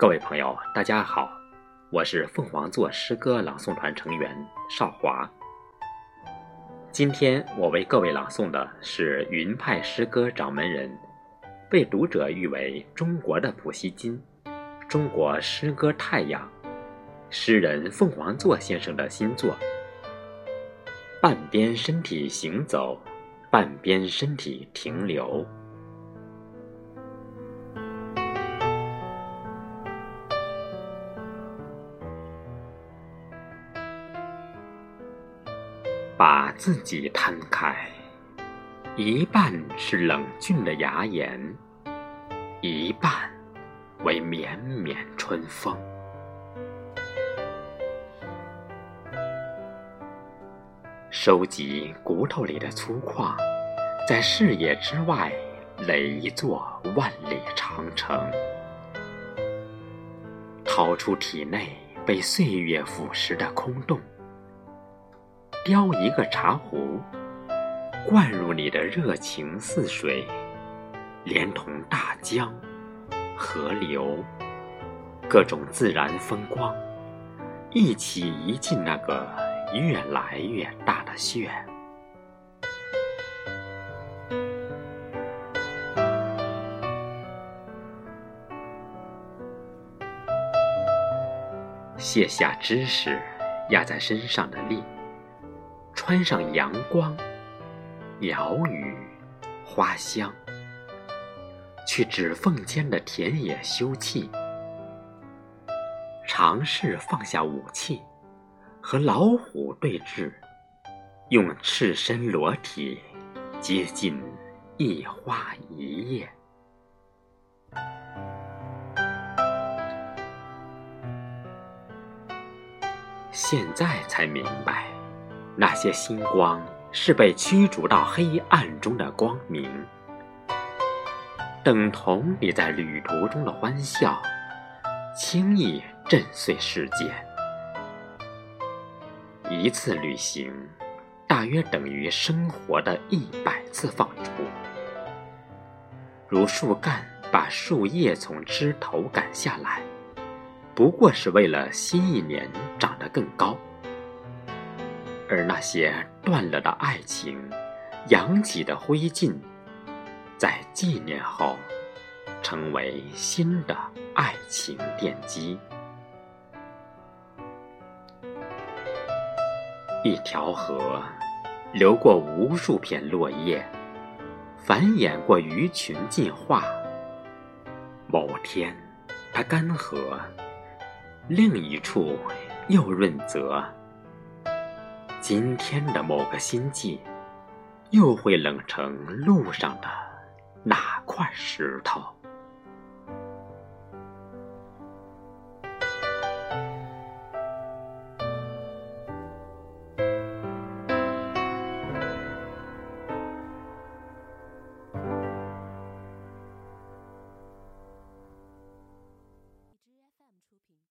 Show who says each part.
Speaker 1: 各位朋友，大家好，我是凤凰座诗歌朗诵团成员邵华。今天我为各位朗诵的是云派诗歌掌门人，被读者誉为中国的普希金，中国诗歌太阳，诗人凤凰座先生的新作《半边身体行走，半边身体停留》。把自己摊开，一半是冷峻的牙岩，一半为绵绵春风。收集骨头里的粗犷，在视野之外垒一座万里长城，掏出体内被岁月腐蚀的空洞。雕一个茶壶，灌入你的热情似水，连同大江、河流、各种自然风光，一起移进那个越来越大的穴。卸下知识压在身上的力。穿上阳光、鸟语、花香，去指缝间的田野休憩，尝试放下武器，和老虎对峙，用赤身裸体接近一花一叶。现在才明白。那些星光是被驱逐到黑暗中的光明，等同你在旅途中的欢笑，轻易震碎世界。一次旅行，大约等于生活的一百次放逐。如树干把树叶从枝头赶下来，不过是为了新一年长得更高。而那些断了的爱情，扬起的灰烬，在纪念后，成为新的爱情奠基。一条河，流过无数片落叶，繁衍过鱼群进化。某天，它干涸，另一处又润泽。今天的某个心悸，又会冷成路上的哪块石头。